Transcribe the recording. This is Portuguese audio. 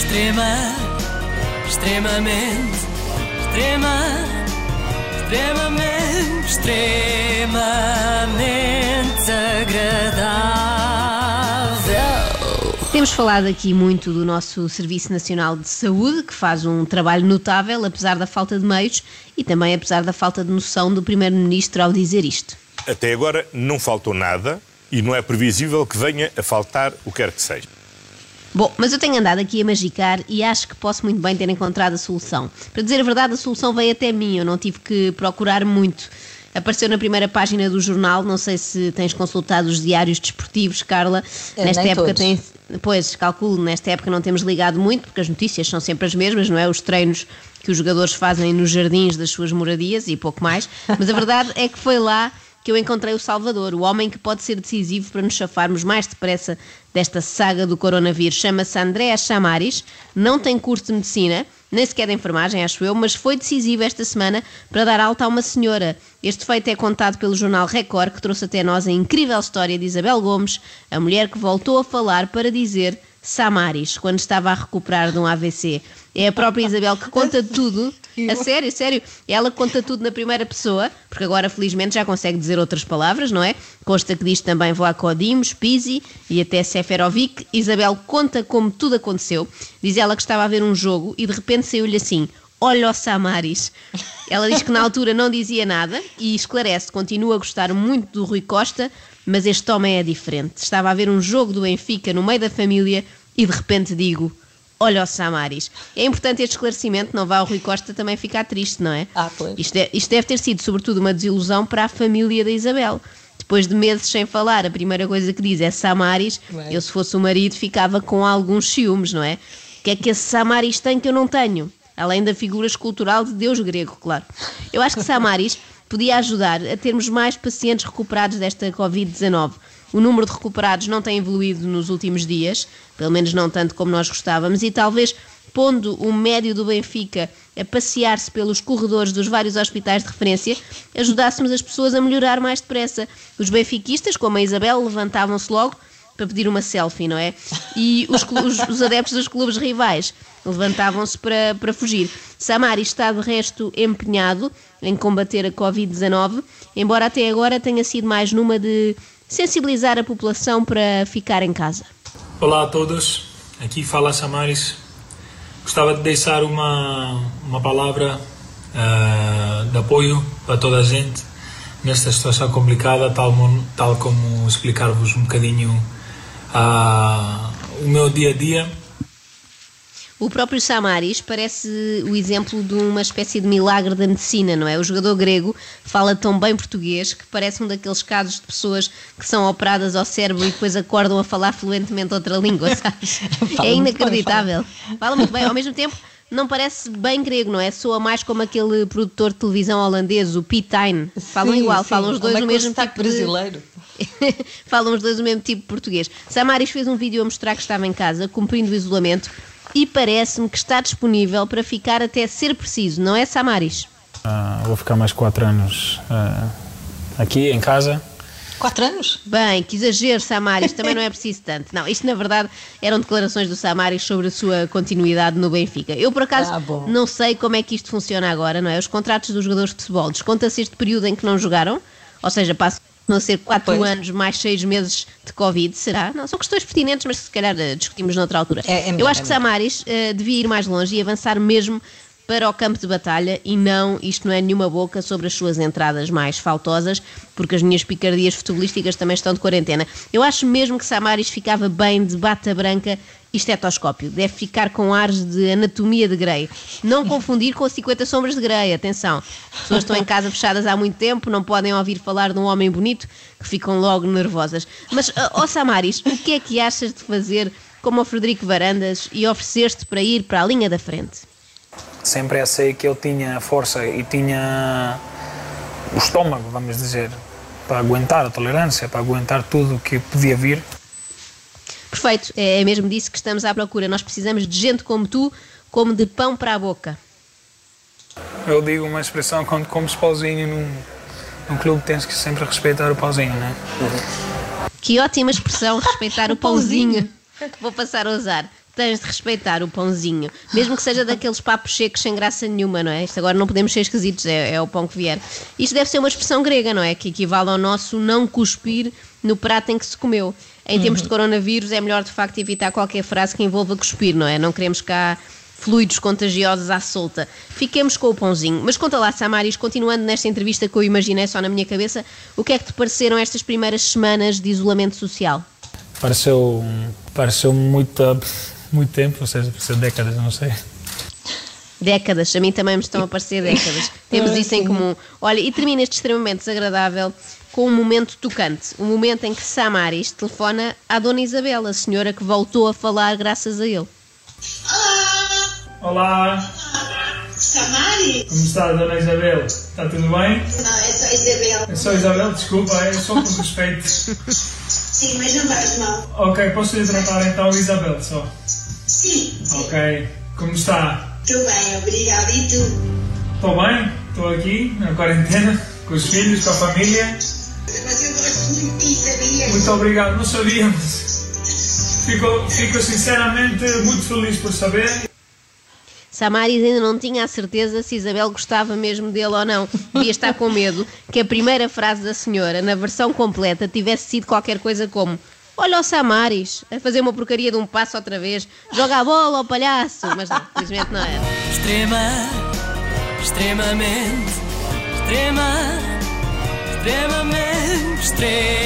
Extrema, extremamente, extrema, extremamente, extremamente agradável. Temos falado aqui muito do nosso Serviço Nacional de Saúde, que faz um trabalho notável, apesar da falta de meios e também apesar da falta de noção do Primeiro-Ministro ao dizer isto. Até agora não faltou nada e não é previsível que venha a faltar o que quer que seja. Bom, mas eu tenho andado aqui a magicar e acho que posso muito bem ter encontrado a solução. Para dizer a verdade, a solução veio até mim, eu não tive que procurar muito. Apareceu na primeira página do jornal, não sei se tens consultado os diários desportivos, Carla. É, nesta época todos. tem. Pois, calculo, nesta época não temos ligado muito, porque as notícias são sempre as mesmas, não é? Os treinos que os jogadores fazem nos jardins das suas moradias e pouco mais. Mas a verdade é que foi lá que eu encontrei o Salvador, o homem que pode ser decisivo para nos chafarmos mais depressa desta saga do coronavírus. Chama-se André Chamaris, não tem curso de medicina, nem sequer de enfermagem, acho eu, mas foi decisivo esta semana para dar alta a uma senhora. Este feito é contado pelo jornal Record, que trouxe até nós a incrível história de Isabel Gomes, a mulher que voltou a falar para dizer Samaris, quando estava a recuperar de um AVC. É a própria Isabel que conta tudo. A sério, sério. Ela conta tudo na primeira pessoa, porque agora felizmente já consegue dizer outras palavras, não é? Consta que diz também Vlacodimos, Pisi e até Seferovic. Isabel conta como tudo aconteceu. Diz ela que estava a ver um jogo e de repente saiu-lhe assim: Olha o Samaris. Ela diz que na altura não dizia nada e esclarece, continua a gostar muito do Rui Costa, mas este homem é diferente. Estava a ver um jogo do Benfica no meio da família e de repente digo: Olha o Samaris. É importante este esclarecimento, não vá o Rui Costa também ficar triste, não é? Ah, pois. Isto, é- isto deve ter sido, sobretudo, uma desilusão para a família da Isabel. Depois de meses sem falar, a primeira coisa que diz é Samaris. Bem. Eu, se fosse o marido, ficava com alguns ciúmes, não é? O que é que esse Samaris tem que eu não tenho? Além da figura escultural de Deus grego, claro. Eu acho que Samaris podia ajudar a termos mais pacientes recuperados desta Covid-19. O número de recuperados não tem evoluído nos últimos dias, pelo menos não tanto como nós gostávamos, e talvez pondo o médio do Benfica a passear-se pelos corredores dos vários hospitais de referência, ajudássemos as pessoas a melhorar mais depressa. Os benfiquistas, como a Isabel, levantavam-se logo para pedir uma selfie, não é? E os, os- os adeptos dos clubes rivais levantavam-se para, para fugir. Samari está de resto empenhado em combater a Covid-19, embora até agora tenha sido mais numa de sensibilizar a população para ficar em casa. Olá a todos, aqui fala Samaris. Gostava de deixar uma, uma palavra ah, de apoio para toda a gente nesta situação complicada, tal, tal como explicar-vos um bocadinho ah, o meu dia a dia. O próprio Samaris parece o exemplo de uma espécie de milagre da medicina, não é? O jogador grego fala tão bem português que parece um daqueles casos de pessoas que são operadas ao cérebro e depois acordam a falar fluentemente outra língua, sabes? É bem, inacreditável. Fala muito bem, ao mesmo tempo não parece bem grego, não é? Soa mais como aquele produtor de televisão holandês, o Pete Tyne. Falam Sim, igual, sim. falam os dois Como é o mesmo tipo de... brasileiro. Falam os dois o mesmo tipo de português. Samaris fez um vídeo a mostrar que estava em casa, cumprindo o isolamento, e parece-me que está disponível para ficar até ser preciso, não é, Samaris? Ah, vou ficar mais quatro anos ah, aqui em casa. Quatro anos? Bem, que exagero, Samaris, também não é preciso tanto. Não, isto na verdade eram declarações do Samaris sobre a sua continuidade no Benfica. Eu, por acaso, Ah, não sei como é que isto funciona agora, não é? Os contratos dos jogadores de futebol, desconta-se este período em que não jogaram, ou seja, passam a ser quatro Pois. anos mais seis meses de Covid, será? Não, são questões pertinentes, mas se calhar eh, discutimos noutra altura. É- é melhor, Eu acho é que. Samaris eh, devia ir mais longe e avançar mesmo para o campo de batalha e não, isto não é nenhuma boca sobre as suas entradas mais faltosas, porque as minhas picardias futebolísticas também estão de quarentena. Eu acho mesmo que Samaris ficava bem de bata branca e estetoscópio. Deve ficar com ares de anatomia de Grey. Não confundir com 50 sombras de Grey, atenção. As pessoas estão em casa fechadas há muito tempo, não podem ouvir falar de um homem bonito, que ficam logo nervosas. Mas, ó Samaris, o que é que achas de fazer como o Frederico Varandas e oferecer-te para ir para a linha da frente? Sempre achei que eu tinha força e tinha o estômago, vamos dizer, para aguentar a tolerância, para aguentar tudo o que podia vir. Perfeito, é mesmo disso que estamos à procura. Nós precisamos de gente como tu, como de pão para a boca. Eu digo uma expressão quando comes pauzinho num, num clube tens que sempre respeitar o pauzinho, né? Que ótima expressão, respeitar o pãozinho. Vou passar a usar. Tens de respeitar o pãozinho, mesmo que seja daqueles papos secos sem graça nenhuma, não é? Isto agora não podemos ser esquisitos, é, é o pão que vier. Isto deve ser uma expressão grega, não é? Que equivale ao nosso não cuspir no prato em que se comeu. Em tempos de coronavírus é melhor de facto evitar qualquer frase que envolva cuspir, não é? Não queremos cá fluidos contagiosos à solta. Fiquemos com o pãozinho. Mas conta lá, Samaris, continuando nesta entrevista que eu imaginei só na minha cabeça, o que é que te pareceram estas primeiras semanas de isolamento social? Pareceu, pareceu muito, muito tempo, ou seja, pareceu décadas, não sei. Décadas, a mim também me estão a parecer décadas. Temos isso em comum. Olha, e termina este extremamente desagradável com um momento tocante. Um momento em que Samaris telefona à Dona Isabel, a senhora que voltou a falar graças a ele. Olá, Samari? como está, Dona Isabel? Está tudo bem? Não, é só Isabel. É só Isabel, desculpa, é só por respeito. Sim, mas não faz mal. Ok, posso lhe tratar então Isabel só? Sim, sim. Ok, como está? Estou bem, obrigada. E tu? Estou bem, estou aqui na quarentena, com os filhos, com a família. Mas eu gosto muito de ti, sabias? Muito obrigado, não sabíamos. Fico, fico sinceramente muito feliz por saber. Samaris ainda não tinha a certeza se Isabel gostava mesmo dele ou não. Devia estar com medo que a primeira frase da senhora, na versão completa, tivesse sido qualquer coisa como Olha o Samaris, a fazer uma porcaria de um passo outra vez. Joga a bola ao palhaço. Mas não, felizmente não era. Extrema, extremamente, extrema, extremamente, extrema.